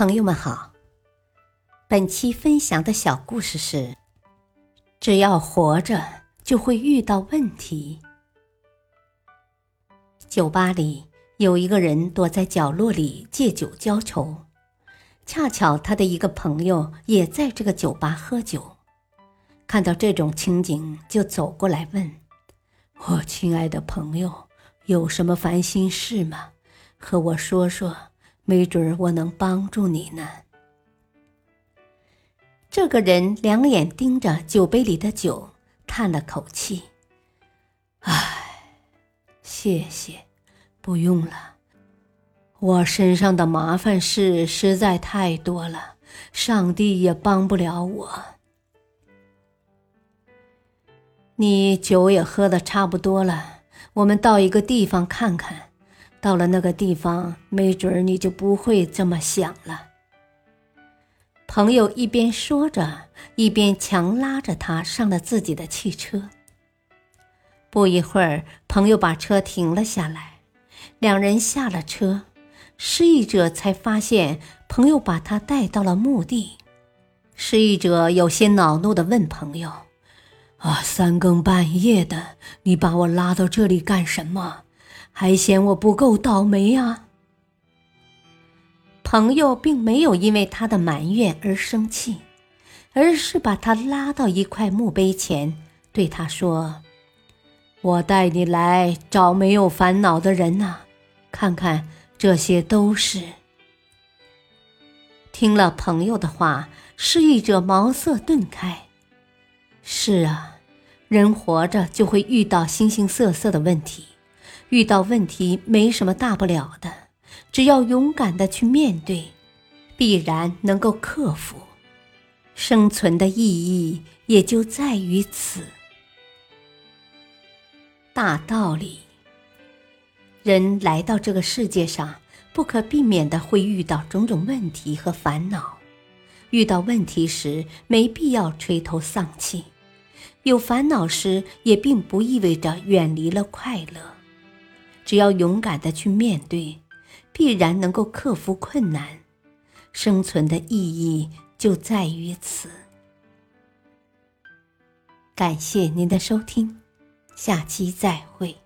朋友们好，本期分享的小故事是：只要活着，就会遇到问题。酒吧里有一个人躲在角落里借酒浇愁，恰巧他的一个朋友也在这个酒吧喝酒，看到这种情景，就走过来问：“我亲爱的朋友，有什么烦心事吗？和我说说。”没准儿我能帮助你呢。这个人两眼盯着酒杯里的酒，叹了口气：“唉，谢谢，不用了。我身上的麻烦事实在太多了，上帝也帮不了我。你酒也喝的差不多了，我们到一个地方看看。”到了那个地方，没准儿你就不会这么想了。朋友一边说着，一边强拉着他上了自己的汽车。不一会儿，朋友把车停了下来，两人下了车，失忆者才发现朋友把他带到了墓地。失忆者有些恼怒地问朋友：“啊，三更半夜的，你把我拉到这里干什么？”还嫌我不够倒霉啊！朋友并没有因为他的埋怨而生气，而是把他拉到一块墓碑前，对他说：“我带你来找没有烦恼的人呐，看看这些都是。”听了朋友的话，失忆者茅塞顿开。是啊，人活着就会遇到形形色色的问题。遇到问题没什么大不了的，只要勇敢的去面对，必然能够克服。生存的意义也就在于此。大道理，人来到这个世界上，不可避免的会遇到种种问题和烦恼。遇到问题时，没必要垂头丧气；有烦恼时，也并不意味着远离了快乐。只要勇敢的去面对，必然能够克服困难。生存的意义就在于此。感谢您的收听，下期再会。